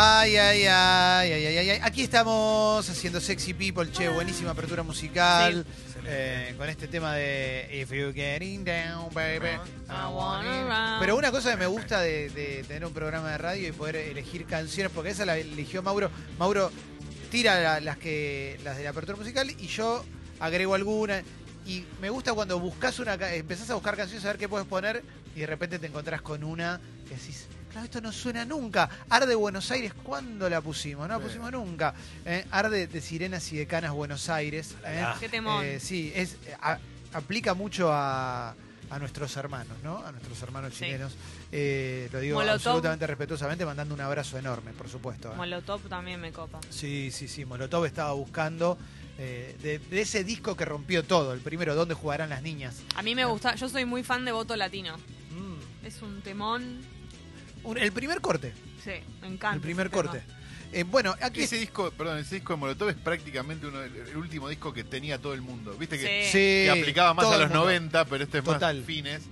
Ay, ay, ay, ay, ay, ay, ay. Aquí estamos haciendo Sexy People, che, buenísima apertura musical. eh, con este tema de If you're getting down, baby, I want it. Pero una cosa que me gusta de, de tener un programa de radio y poder elegir canciones, porque esa la eligió Mauro. Mauro tira la- las que las de la apertura musical y yo agrego alguna. Y me gusta cuando buscas una, empezás a buscar canciones a ver qué puedes poner y de repente te encontrás con una que decís, claro, esto no suena nunca. Arde Buenos Aires, ¿cuándo la pusimos? No la pusimos nunca. Eh, Arde de Sirenas y de Canas Buenos Aires. eh. Qué temón. Eh, sí, es, a- aplica mucho a, a nuestros hermanos, ¿no? A nuestros hermanos Sí. chilenos. Eh, lo digo Molotov. absolutamente respetuosamente, mandando un abrazo enorme, por supuesto. ¿eh? Molotov también me copa. Sí, sí, sí. Molotov estaba buscando eh, de, de ese disco que rompió todo, el primero, ¿Dónde jugarán las niñas? A mí me gusta, yo soy muy fan de Voto Latino. Mm. Es un temón. Un- el primer corte, Sí, me encanta. el primer corte. Eh, bueno, aquí Ese disco, perdón, ese disco de Molotov es prácticamente uno, el, el último disco que tenía todo el mundo. Viste que, Sí. sí, que aplicaba más todo a los mundo. 90, pero este es Total. más fines.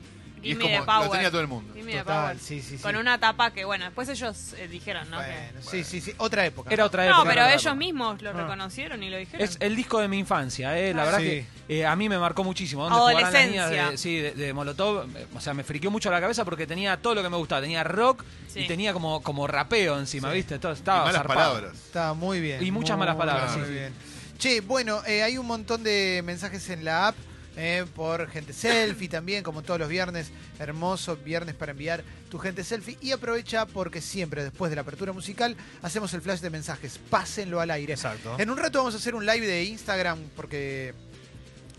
Y es como, lo power. tenía todo el mundo. Give me the Total, power. sí, sí, sí. Con una tapa que, bueno, después ellos eh, dijeron, ¿no? Que- Bueno, sí, sí, sí, otra época. Era otra época. no, pero era otra ellos época. mismos lo Ah. reconocieron y lo dijeron. Es el disco de mi infancia, eh. la Ah. verdad Sí. que eh, a mí me marcó muchísimo. ¿Dónde jugarán las Adolescencia. de, sí, de, de Molotov? eh, O sea, me friqueó mucho la cabeza porque tenía todo lo que me gustaba. Tenía rock Sí. y tenía como, como rapeo encima, Sí. ¿viste? Todo Y estaba malas zarpado. palabras. Está muy bien. Y muchas malas palabras, Muy sí. bien. Che, bueno, eh, hay un montón de mensajes en la app. Eh, por gente selfie también, como todos los viernes, hermoso viernes para enviar tu gente selfie y aprovecha porque siempre después de la apertura musical hacemos el flash de mensajes, pásenlo al aire. Exacto. En un rato vamos a hacer un live de Instagram porque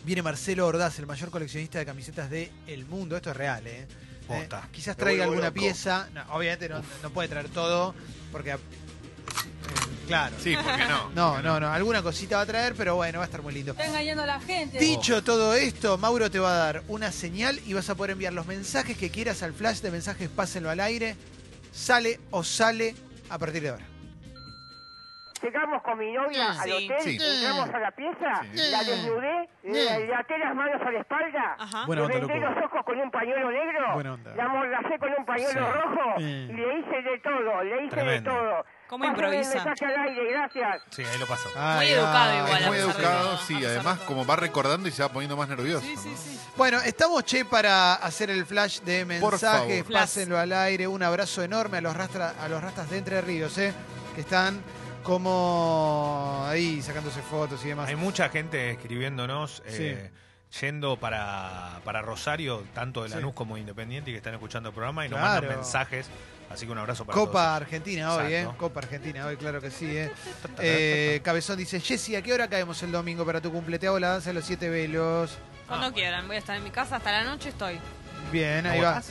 viene Marcelo Ordaz, el mayor coleccionista de camisetas del mundo, esto es real, ¿eh? Eh, quizás traiga alguna loco. pieza, No, obviamente no, no puede traer todo porque... claro. Sí, ¿por qué no? No, ¿Por qué no, no. Alguna cosita va a traer, pero bueno, va a estar muy lindo. Está engañando a la gente. Dicho todo esto, Mauro te va a dar una señal y vas a poder enviar los mensajes que quieras al flash de mensajes Pásenlo al aire. Sale o sale a partir de ahora. Llegamos con mi novia al hotel, Sí. entramos a la pieza, Sí. la desnudé, le, le até las manos a la espalda, Ajá. Buena le onda, vendé loco. los ojos con un pañuelo negro, Buena onda. la amordacé con un pañuelo Sí. rojo Sí. y le hice de todo, le hice Tremendo. de todo. ¿Cómo Pásame improvisa? el mensaje al aire, gracias. Sí, ahí lo pasó. Ay, educado ay. igual, Es muy educado, todo, sí. a Además, todo. como va recordando y se va poniendo más nervioso. Sí, sí, ¿no? sí. Bueno, estamos, che, para hacer el flash de Por mensajes. favor. Pásenlo al aire. Un abrazo enorme a los, rastra- a los rastas de Entre Ríos, ¿eh? Que están como ahí sacándose fotos y demás. Hay mucha gente escribiéndonos, eh, yendo para, para Rosario, tanto de Sí. Lanús como de Independiente, y que están escuchando el programa y nos Claro. mandan mensajes. Así que un abrazo para Copa todos. Argentina hoy, ¿eh? Copa Argentina hoy, claro que sí, ¿eh? Eh, Cabezón dice, Jessy, ¿a qué hora caemos el domingo para tu cumple? Te hago la danza de los siete velos. Cuando quieran, voy a estar en mi casa hasta la noche, estoy. Bien, ahí va.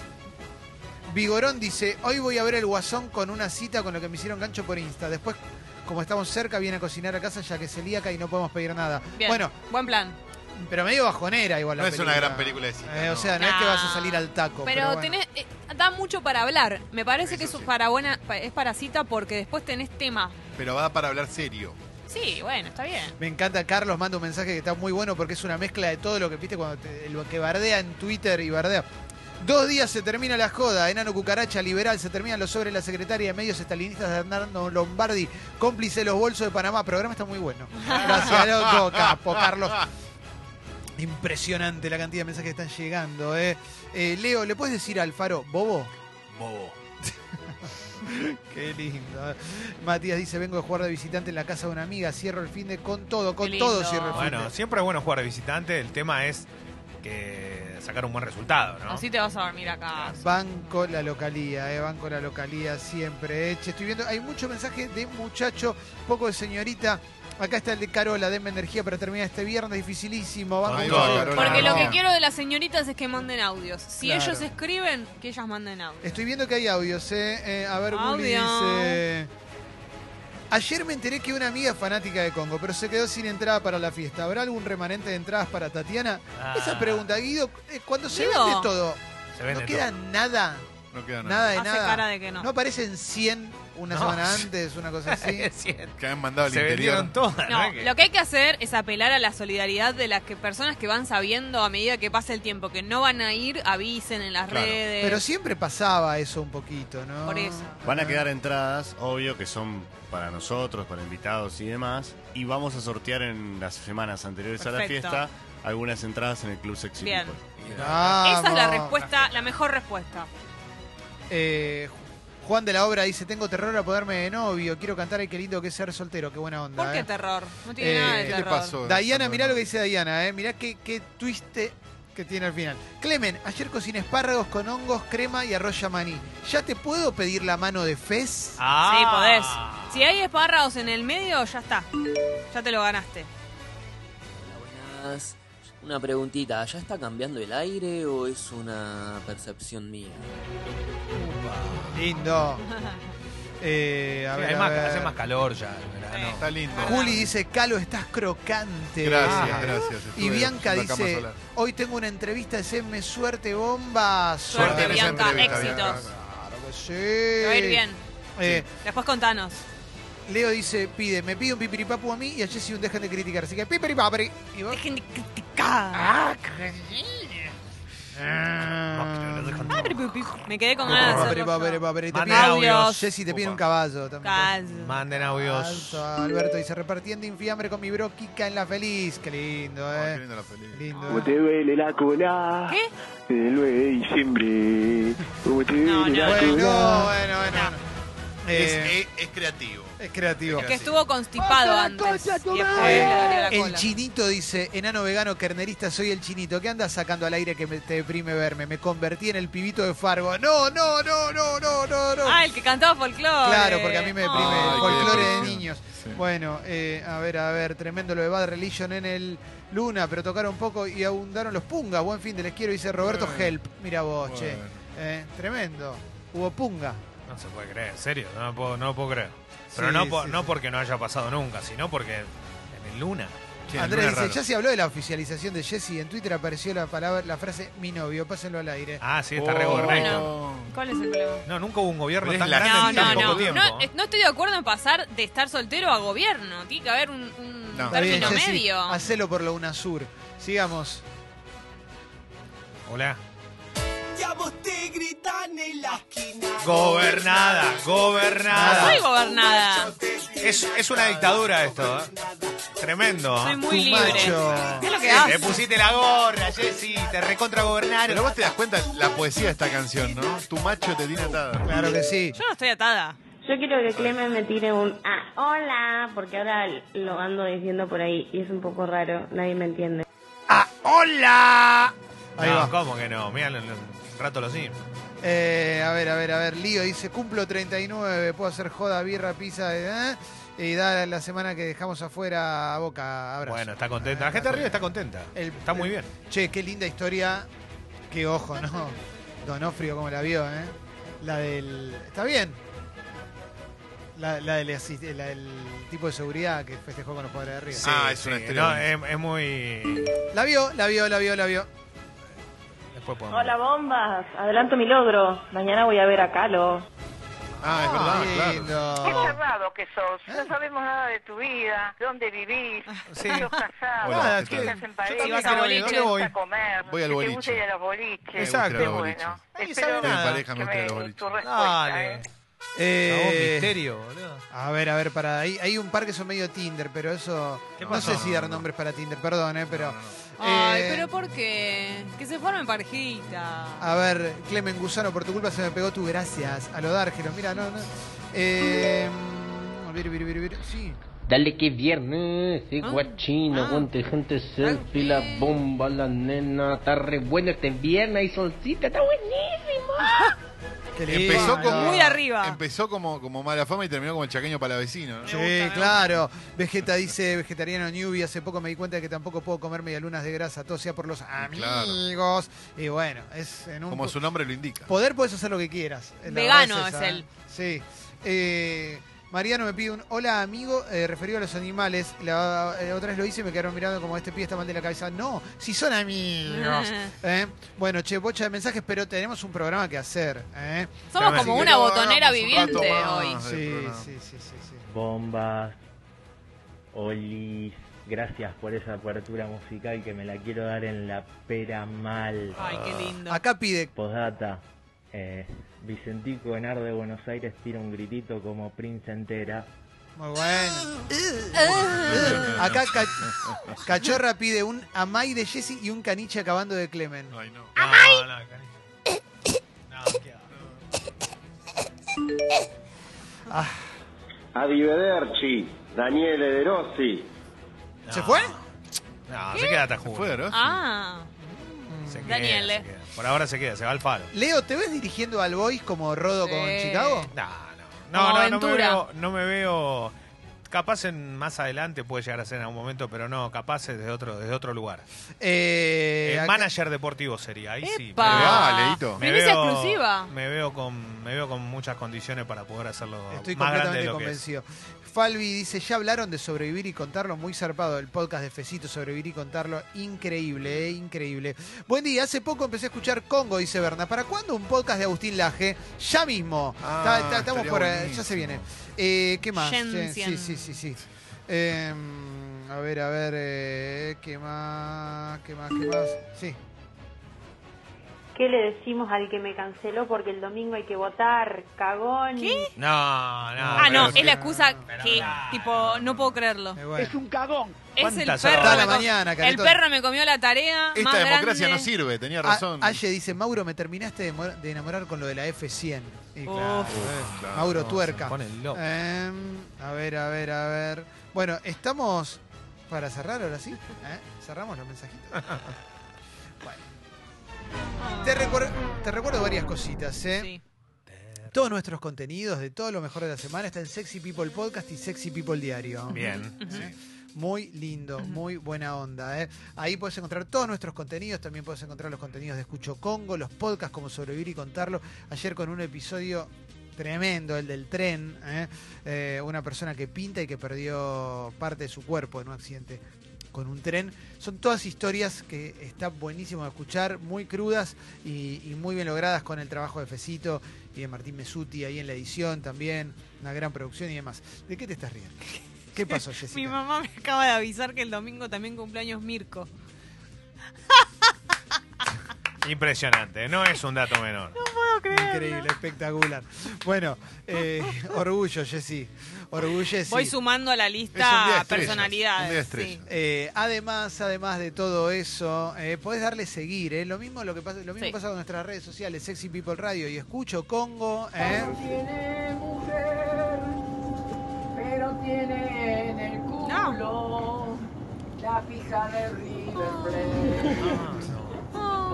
Vigorón dice, hoy voy a ver el Guasón con una cita con lo que me hicieron gancho por Insta. Después, como estamos cerca, viene a cocinar a casa ya que es celíaca y no podemos pedir nada. Bien. Bueno, Buen plan. Pero medio bajonera igual la No es una gran película de cita, Eh, O sea, no es que vas a salir al taco. Pero, Pero, bueno. tenés, eh, da mucho para hablar. Me parece que Eso es sí. para buena, es para cita porque después tenés tema. Pero va para hablar serio. Sí, bueno, está bien. Me encanta, Carlos manda un mensaje que está muy bueno porque es una mezcla de todo lo que viste cuando te- lo que bardea en Twitter y bardea. Dos días se termina la joda, enano cucaracha liberal, se terminan los sobres de la secretaria de medios estalinistas de Hernando Lombardi, cómplice de los bolsos de Panamá. Programa está muy bueno. Gracias, loco, capo, Carlos. Impresionante la cantidad de mensajes que están llegando. Eh. Eh, Leo, ¿le puedes decir a Alfaro, bobo? Bobo. Qué lindo. eh. Matías dice, vengo de jugar de visitante en la casa de una amiga, cierro el fin de con todo, con Qué todo lindo. cierro el fin Bueno, de. siempre es bueno jugar de visitante. El tema es que sacar un buen resultado, ¿no? Así te vas a dormir acá. Banco la localía, eh, banco la localía siempre. eh. Che, estoy viendo, hay mucho mensaje de muchacho, poco de señorita. Acá está el de Carola, denme energía para terminar este viernes dificilísimo. Banco Ahí todo. va, Carola. Porque lo que quiero de las señoritas es que manden audios. Si Claro. ellos escriben, que ellas manden audios. Estoy viendo que hay audios, eh. Eh, a ver, Audio. dice. Ayer me enteré que una amiga es fanática de Congo, pero se quedó sin entrada para la fiesta. ¿Habrá algún remanente de entradas para Tatiana? Ah. Esa pregunta, Guido, eh, cuando se Guido. vende todo, Se no queda todo. nada, No queda nada. nada de Hace nada. cara de que no. No aparecen 100 una No, semana antes, una cosa así. Es cierto. Que han mandado al Se interior. vendieron todas. No, lo que hay que hacer es apelar a la solidaridad de las que personas que van sabiendo a medida que pasa el tiempo que no van a ir, avisen en las Claro. redes. Pero siempre pasaba eso un poquito, ¿no? Por eso. Van a quedar entradas, obvio, que son para nosotros, para invitados y demás. Y vamos a sortear en las semanas anteriores a la fiesta algunas entradas en el Club Sexy Bien. People. Esa es la respuesta, la mejor respuesta. Eh, Juan de la Obra dice, tengo terror a ponerme de novio, quiero cantar Ay, qué lindo que es ser soltero, qué buena onda. ¿Por qué eh. terror? No tiene Eh, nada de ¿Qué le terror. pasó? Diana, mirá lo que dice Diana, eh. mirá qué, qué twiste que tiene al final. Clemen, ayer cociné espárragos con hongos, crema y arroz yamaní. ¿Ya te puedo pedir la mano de Fez? Ah. Sí, podés. Si hay espárragos en el medio, ya está. Ya te lo ganaste. Hola, buenas. Una preguntita, ¿ya está cambiando el aire o es una percepción mía? Lindo. Eh, a Sí, ver, hay a más- ver. hace más calor ya verano. Está lindo. Juli dice, Calo, estás crocante. Gracias, Ah. gracias. Y Estuve Bianca cama dice, hoy tengo una entrevista, deseenme suerte, bomba. Suerte, Suerte en esa Bianca. entrevista, Éxitos. Bianca. Claro que sí. Te va a ir bien. Eh, Después contanos. Leo dice, pide, me pide un pipiripapu a mí y a Jessy un dejen de criticar. Así que pipiripapri. Y vos- Dejen de criticar. Ah, Me quedé con ganas de Papri, hacerlo. Jessy te pide un caballo también. Manden audios. Alberto dice, repartiendo infiambre con mi bro Kika en la feliz. Qué lindo, qué eh. la película. Lindo. Como eh. te duele la cola ¿Qué? el 9 de diciembre. Como te duele la cola. bueno, bueno. bueno. Es, Eh, es- es creativo. es creativo. Que estuvo constipado antes. La El chinito dice, enano vegano carnerista, soy el chinito. ¿Qué andas sacando al aire que me, te deprime verme? Me convertí en el pibito de Fargo. No, no, no, no, no, no, no. Ah, el que cantaba folclore. Claro, porque a mí me deprime el qué folclore de niños. Sí. Bueno, eh, a ver, a ver, tremendo lo de Bad Religion en el Luna, pero tocaron poco y abundaron los pungas. Buen fin de les quiero, dice Roberto Bueno. Help. Mira vos, che. Bueno. Eh, tremendo. Hubo punga. No se puede creer, en serio, no lo puedo, no lo puedo creer. Pero Sí, no, po- sí, no sí. porque no haya pasado nunca, sino porque en el Luna. Sí, Andrés Luna dice, raro. ya se habló de la oficialización de Jesse. En Twitter apareció la palabra, la frase mi novio, pásenlo al aire. Ah, sí, está Oh. re gobernado. Bueno. ¿Cuál es el problema? No, nunca hubo un gobierno Pero es tan la- grande No, en no, tan no. poco tiempo. No, eh, no estoy de acuerdo en pasar de estar soltero a gobierno. Tiene que haber un, un No. Está bien, término Jessy, medio. hacelo por la UNASUR. Sigamos. Hola. Ya vos te gritan en la esquina. Gobernada, No soy gobernada. gobernada. Es, es una dictadura esto, ¿eh? Tremendo. Soy ¿eh? muy Tu libre. macho. ¿Qué es lo que Te haces? pusiste la gorra, Jessy, te recontra Pero gobernaron. vos te das cuenta la poesía de esta canción, ¿no? Tu macho te tiene atada. Claro que sí. Yo no estoy atada. Yo quiero que Clemen me tire un ah, hola, porque ahora lo ando diciendo por ahí y es un poco raro, nadie me entiende. ¡Ah, hola! Ahí no, va. ¿cómo que no? Mira, un rato lo sí. Eh, a ver, a ver, a ver. Lío dice, cumplo 39, puedo hacer joda, birra, pizza, ¿eh? Y da la semana que dejamos afuera a Boca. Abrazo. Bueno, está contenta. La gente arriba está contenta. El- está muy bien. Che, qué linda historia. Qué ojo, ¿no? Donofrio, como la vio, ¿eh? La del... ¿Está bien? La, la del, asist- la del tipo de seguridad que festejó con los padres de arriba. Ah, es una estrella No, buenísima. es, es muy. La vio, la vio, la vio, la vio. Después podemos. Hola bombas, adelanto mi logro, mañana voy a ver a Calo. Ah, es verdad, claro. lindo. Qué cerrado que sos. No sabemos nada de tu vida, dónde vivís, Sí. si sos casado, Hola, ¿qué voy? gusta comer, Voy al te gusta ir a los boliches. Exacto. A bueno. Nadie Espero sabe Estoy en nada. pareja, me que gusta ir a los me, boliches. tu respuesta, Dale. ¿eh? Eh, misterio, boludo. A ver, a ver, para ahí hay un par que son medio Tinder, pero eso ¿Qué no pasó? sé si dar nombres para Tinder, perdón, eh, pero Ay, eh, pero ¿por qué? Que se formen parejita. a ver, Clemen Gusano, por tu culpa se me pegó tu gracias a lo Dárgelo, mira, no, no. Eh, vir, vir, vir, vir, sí. Dale que viernes, Ah, guachino, ah. aguante gente selfie, la bomba, la nena, está re bueno este viernes, hay solcita, está buenísimo. Qué lindo. Empezó como, Muy arriba. Empezó como, como mala fama y terminó como el chaqueño palavecino. ¿no? Sí, claro. Vegeta dice, vegetariano newbie, hace poco me di cuenta de que tampoco puedo comer medialunas de grasa, todo sea por los amigos. Y bueno, es en un... Como su nombre lo indica. Poder puedes hacer lo que quieras. Vegano es esa, él. ¿eh? Sí. Eh, Mariano me pide un hola amigo eh, referido a los animales. La eh, otra vez lo hice y me quedaron mirando como este pibe está mal de la cabeza. No, si son amigos. ¿eh? Bueno, che, bocha de mensajes, pero tenemos un programa que hacer. ¿eh? Somos Pero como una botonera un viviente más hoy. Sí, sí, sí, sí, sí. Bombas, Olis, gracias por esa apertura musical que me la quiero dar en la pera mal. Ay, qué lindo. Acá pide Postdata, eh, Vicentico Enar de Buenos Aires tira un gritito como Prince entera. Muy bueno. Acá Ca- Cachorra pide un Amay de Jesse y un caniche acabando de Clemen. Ay, no. No, no. No, qué Ah, Arrivederci, Daniele De Rossi. ¿Se No. fue? No, se queda hasta junio. ¿Fue de Rossi? Ah, Se queda, Daniele. se queda. Por ahora se queda, se va al faro. Leo, ¿te ves dirigiendo al Boys como Rodo con. Chicago? No, no. Como No, no, no me aventura. veo. No me veo capaz en más adelante puede llegar a ser en algún momento, pero no, capaz es desde otro, desde otro lugar. Eh, El acá- manager deportivo sería, ahí sí. ¡Epa! me veo- Ah, Leito. me Primicia veo- exclusiva. Me veo con, me veo con muchas condiciones para poder hacerlo Estoy más grande completamente de lo que es. convencido. Falvi dice, ya hablaron de sobrevivir y contarlo, muy zarpado el podcast de Fecito, sobrevivir y contarlo, increíble, eh, increíble. Buen día, hace poco empecé a escuchar Congo, dice Berna. ¿Para cuándo un podcast de Agustín Laje? Ya mismo. Ah, Está- está- estamos estaría por, eh, ya buenísimo. se viene. Eh, ¿Qué más? Sí, sí, sí, sí. sí. Eh, a ver, a ver, eh, ¿qué más? ¿Qué más? ¿Qué más? Sí. ¿Qué le decimos al que me canceló porque el domingo hay que votar? Cagón. ¿Qué? No, no. Ah, no, es la excusa que, tipo, no puedo creerlo. Bueno. un cagón. Es el ¿Cuántas perro. me la mañana, el perro me comió la tarea. Esta más democracia grande. no sirve, tenía A- razón. Aye dice, Mauro, me terminaste de, mor- de enamorar con lo de la F100. Y claro, Uf. eh, claro, Mauro no, Tuerca. se pone loco. Em, a ver, a ver, a ver. Bueno, estamos para cerrar ahora sí. ¿Eh? ¿Cerramos los mensajitos? bueno. Te, recuer- te recuerdo varias cositas, ¿eh? Sí. Todos nuestros contenidos de todo lo mejor de la semana está en Sexy People Podcast y Sexy People Diario. Bien. Muy lindo, muy buena onda. ¿eh? Ahí puedes encontrar todos nuestros contenidos, también puedes encontrar los contenidos de Escucho Congo, los podcasts como Sobrevivir y Contarlo. Ayer con un episodio tremendo, el del tren, ¿eh? Eh, una persona que pinta y que perdió parte de su cuerpo en un accidente con un tren. Son todas historias que está buenísimo de escuchar, muy crudas y, y muy bien logradas con el trabajo de Fecito y de Martín Mesuti ahí en la edición también, una gran producción y demás. ¿De qué te estás riendo? ¿Qué pasó, Jessica? Mi mamá me acaba de avisar que el domingo también cumpleaños Mirko. Impresionante, no es un dato menor. Increíble, espectacular. Bueno, eh, orgullo, Jessy. Orgullo, Voy sumando a la lista personalidades. sí. Eh, además, además de todo eso, eh, podés darle seguir. eh. Lo mismo lo que pasa, lo mismo Sí. pasa con nuestras redes sociales, Sexy People Radio y Escucho Congo. eh. Tiene mujer, pero tiene en el culo la fija de River Plate.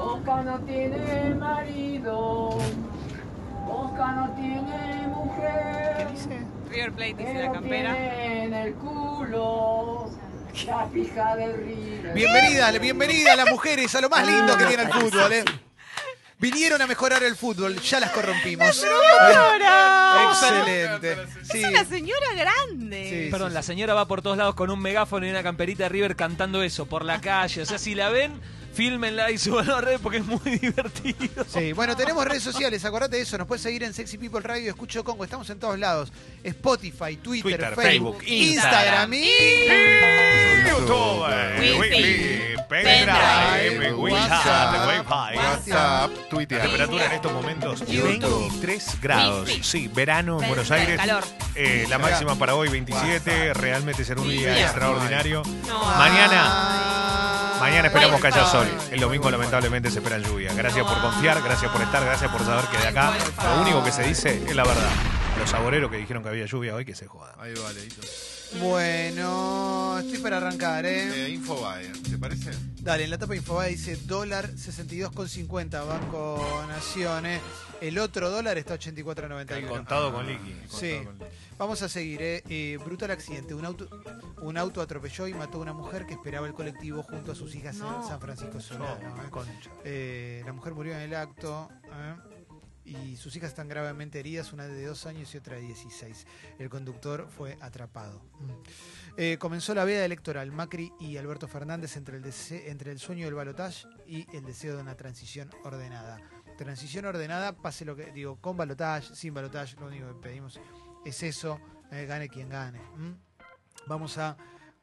Boca no tiene marido, Boca no tiene mujer, River Plate dice la campera. tiene en el culo la fija de River Bienvenidas, bienvenidas las mujeres a lo más lindo que tiene el fútbol. eh. Vinieron a mejorar el fútbol, ya las corrompimos. Excelente. Sí. Es una señora grande. Sí, Perdón, sí, la señora va por todos lados con un megáfono y una camperita de River cantando eso por la calle. O sea, si la ven, fílmenla y suban a red porque es muy divertido. Sí, bueno, tenemos redes sociales, acordate de eso, nos puedes seguir en Sexy People Radio, Escucho Congo, estamos en todos lados. Spotify, Twitter, Twitter, Facebook, Facebook, Instagram y... YouTube, eh, Wi-Fi, pendrive, WhatsApp, WeChat, Wi-Fi. WhatsApp, Twitter. Temperatura en estos momentos YouTube. 23 grados. Sí, verano en Buenos. Aires. Calor. Eh, la máxima para hoy 27. Realmente será un día extraordinario. Mañana, mañana esperamos que haya sol. El domingo lamentablemente se espera lluvia. Gracias por confiar, gracias por estar, gracias por saber que de acá lo único que se dice es la verdad. Los saboreros que dijeron que había lluvia hoy que se jodan. Ahí va, Leito. Bueno, estoy para arrancar, ¿eh? Eh, Infobae, ¿te parece? Dale, en la tapa Infobae dice dólar 62,50 Banco Naciones. El otro dólar está 84,91. Contado con liqui. Sí. Vamos a seguir, ¿eh? Eh, brutal accidente. Un auto, un auto atropelló y mató a una mujer que esperaba el colectivo junto a sus hijas No. en San Francisco Solano. ¿eh? Concha. Eh, la mujer murió en el acto. ¿eh? Y sus hijas están gravemente heridas, una de dos años y otra de 16. El conductor fue atrapado. Mm. Eh, comenzó la veda electoral Macri y Alberto Fernández entre el, entre el sueño del balotaje y el deseo de una transición ordenada. Transición ordenada, pase lo que digo, con balotaje, sin balotaje, lo único que pedimos es eso, eh, gane quien gane. ¿m? Vamos a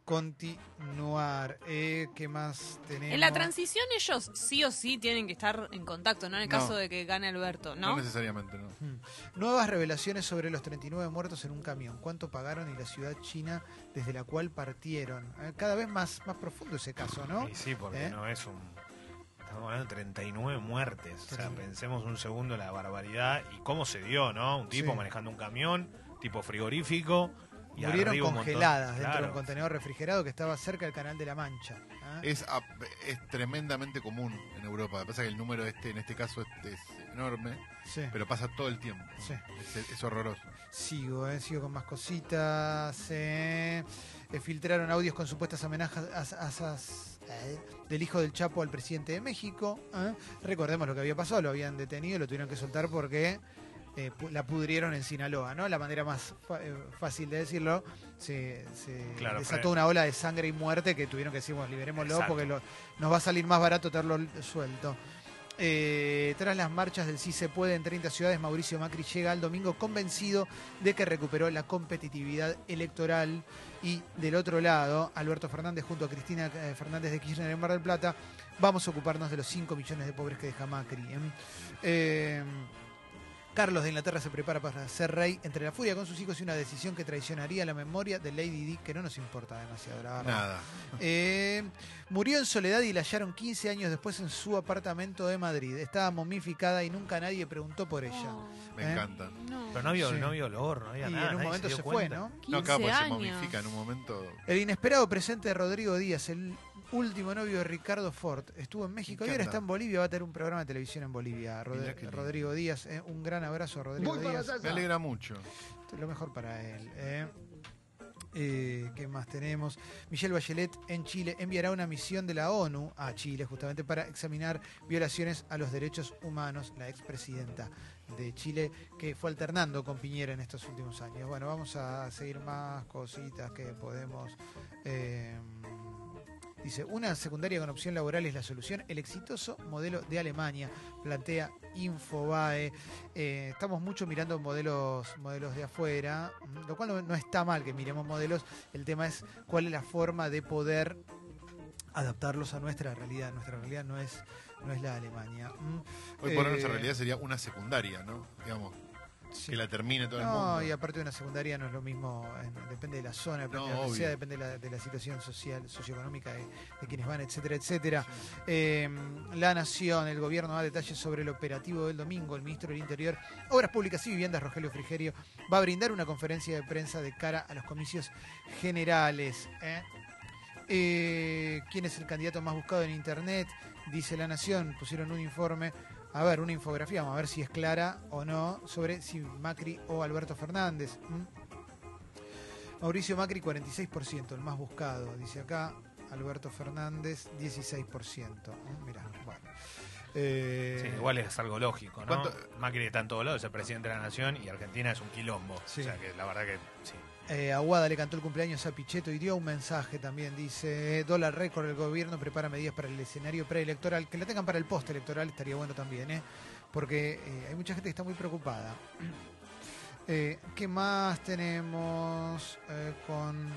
continuar. Eh, ¿Qué más tenemos? En la transición ellos sí o sí tienen que estar en contacto, ¿no? En el No. caso de que gane Alberto, No ¿no? necesariamente, no. Mm. Nuevas revelaciones sobre los 39 muertos en un camión. ¿Cuánto pagaron y la ciudad china desde la cual partieron? Eh, cada vez más, más profundo ese caso, ¿no? Y sí, porque ¿Eh? no es un. Estamos hablando de 39 muertes. O sea, pensemos un segundo la barbaridad y cómo se dio, ¿no? Un tipo Sí. manejando un camión, tipo frigorífico. Y Murieron congeladas dentro de un contenedor refrigerado que estaba cerca del canal de la Mancha. ¿eh? Es, es tremendamente común en Europa. Pasa que el número este, en este caso este es enorme, Sí. pero pasa todo el tiempo. Sí. Es, es horroroso. Sigo, eh, sigo con más cositas. eh. Eh, filtraron audios con supuestas amenazas as- asas, eh, del hijo del Chapo al presidente de México. eh. Recordemos lo que había pasado, lo habían detenido y lo tuvieron que soltar porque eh, la pudrieron en Sinaloa, ¿no? La manera más eh, fácil de decirlo. Se, se Claro, desató una ola de sangre y muerte que tuvieron que decir, bueno, liberémoslo Exacto. porque lo- nos va a salir más barato tenerlo suelto. Eh, tras las marchas del Sí se puede en 30 ciudades, Mauricio Macri llega al domingo convencido de que recuperó la competitividad electoral. Y del otro lado, Alberto Fernández junto a Cristina Fernández de Kirchner en Mar del Plata, vamos a ocuparnos de los 5 millones de pobres que deja Macri. ¿eh? Eh, Carlos de Inglaterra se prepara para ser rey entre la furia con sus hijos y una decisión que traicionaría la memoria de Lady Di, que no nos importa demasiado, la verdad. Nada. Eh, murió en soledad y la hallaron 15 años después en su apartamento de Madrid. Estaba momificada y nunca nadie preguntó por ella. Me ¿Eh? encanta. Pero no había, Sí. no había olor, no había Y nada. en un momento se fue. ¿no? No, acá porque se años. momifica en un momento. El inesperado presente de Rodrigo Díaz, el último novio de Ricardo Ford, estuvo en México y ¿Qué ahora está en Bolivia, va a tener un programa de televisión en Bolivia. Rod-. Rodrigo Díaz, eh, un gran abrazo a Rodrigo Díaz. Me alegra mucho. Lo mejor para él. ¿eh? Eh, ¿Qué más tenemos? Michelle Bachelet en Chile enviará una misión de la ONU a Chile justamente para examinar violaciones a los derechos humanos. La expresidenta de Chile que fue alternando con Piñera en estos últimos años. Bueno, vamos a seguir más cositas que podemos. eh, Dice, una secundaria con opción laboral es la solución. El exitoso modelo de Alemania, plantea Infobae. Eh, estamos mucho mirando modelos, modelos de afuera, mm, lo cual no, no está mal que miremos modelos. El tema es cuál es la forma de poder adaptarlos a nuestra realidad. Nuestra realidad no es, no es la Alemania. Mm. Hoy por hoy Eh, nuestra realidad sería una secundaria, ¿no? Digamos, sí. que la termine todo el No, mundo. y aparte de una secundaria no es lo mismo, en- depende de la zona, depende No, de sea, depende de la, de la situación social, socioeconómica de, de quienes van, etcétera, etcétera. Eh, la Nación, el gobierno da detalles sobre el operativo del domingo. El ministro del Interior, Obras Públicas y Viviendas, Rogelio Frigerio, va a brindar una conferencia de prensa de cara a los comicios generales. ¿eh? Eh, ¿Quién es el candidato más buscado en Internet? Dice La Nación, pusieron un informe a ver, una infografía, vamos a ver si es clara o no, sobre si Macri o Alberto Fernández. ¿m? Mauricio Macri, 46%, el más buscado, dice acá. Alberto Fernández, 16%. ¿m? Mirá, bueno. Eh, Sí, igual es algo lógico, ¿no? ¿Cuánto- Macri está en todos lados, es el presidente de la nación y Argentina es un quilombo. Sí. O sea que la verdad que sí. Eh, Aguada le cantó el cumpleaños a Pichetto y dio un mensaje también. Dice, dólar récord, el gobierno prepara medidas para el escenario preelectoral. Que la tengan para el postelectoral estaría bueno también, ¿eh? Porque eh, hay mucha gente que está muy preocupada. Eh, ¿Qué más tenemos eh, con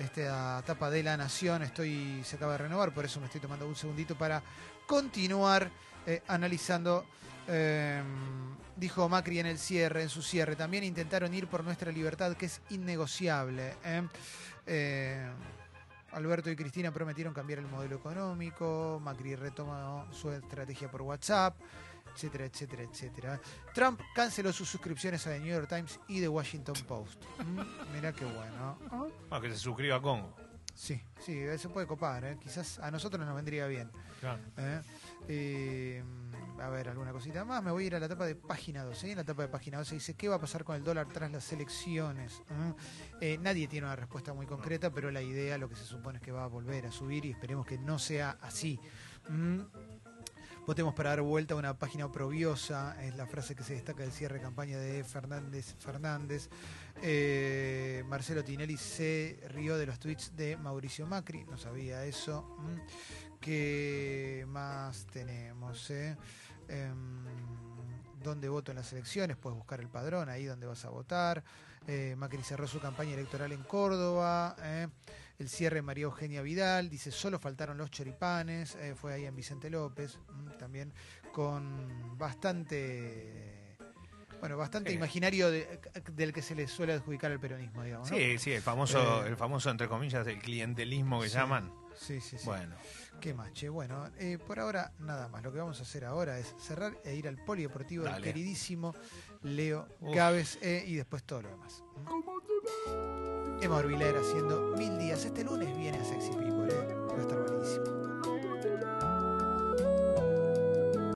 esta etapa de la Nación? Estoy se acaba de renovar, por eso me estoy tomando un segundito para continuar eh, analizando. eh, dijo Macri en el cierre, en su cierre. También intentaron ir por nuestra libertad, que es innegociable. ¿eh? Eh, Alberto y Cristina prometieron cambiar el modelo económico. Macri retomó su estrategia por WhatsApp etcétera, etcétera, etcétera. Trump canceló sus suscripciones a The New York Times y The Washington Post. Mm, Mira qué bueno. Bueno, que se suscriba a Congo. Sí, sí, eso puede copar, ¿eh? quizás a nosotros nos vendría bien. Claro. ¿eh? Eh, a ver, alguna cosita más. Me voy a ir a la etapa de página 12. En la etapa de página 12 dice, ¿qué va a pasar con el dólar tras las elecciones? ¿Eh? Eh, nadie tiene una respuesta muy concreta, pero la idea, lo que se supone es que va a volver a subir y esperemos que no sea así. Mm. Votemos para dar vuelta a una página oprobiosa, es la frase que se destaca del cierre de campaña de Fernández Fernández. Eh, Marcelo Tinelli se rió de los tweets de Mauricio Macri, no sabía eso. Mm. ¿Qué más tenemos? eh? Em, ¿Dónde voto en las elecciones? Puedes buscar el padrón ahí donde vas a votar. Eh, Macri cerró su campaña electoral en Córdoba. El cierre María Eugenia Vidal. Dice, solo faltaron los choripanes. eh, fue ahí en Vicente López. mm, también con bastante... Bueno, bastante imaginario de- del que se le suele adjudicar el peronismo, digamos. ¿no? Sí, sí, el famoso, Eh, el famoso, entre comillas, el clientelismo que Sí. llaman. Sí, sí, sí. Bueno. ¿Qué más, che? Bueno, eh, por ahora nada más. Lo que vamos a hacer ahora es cerrar e ir al polideportivo del queridísimo Leo. Gávez eh, y después todo lo demás. ¿Mm? Emma Orbiler haciendo mil días. Este lunes viene a Sexy People, eh. Va a estar buenísimo.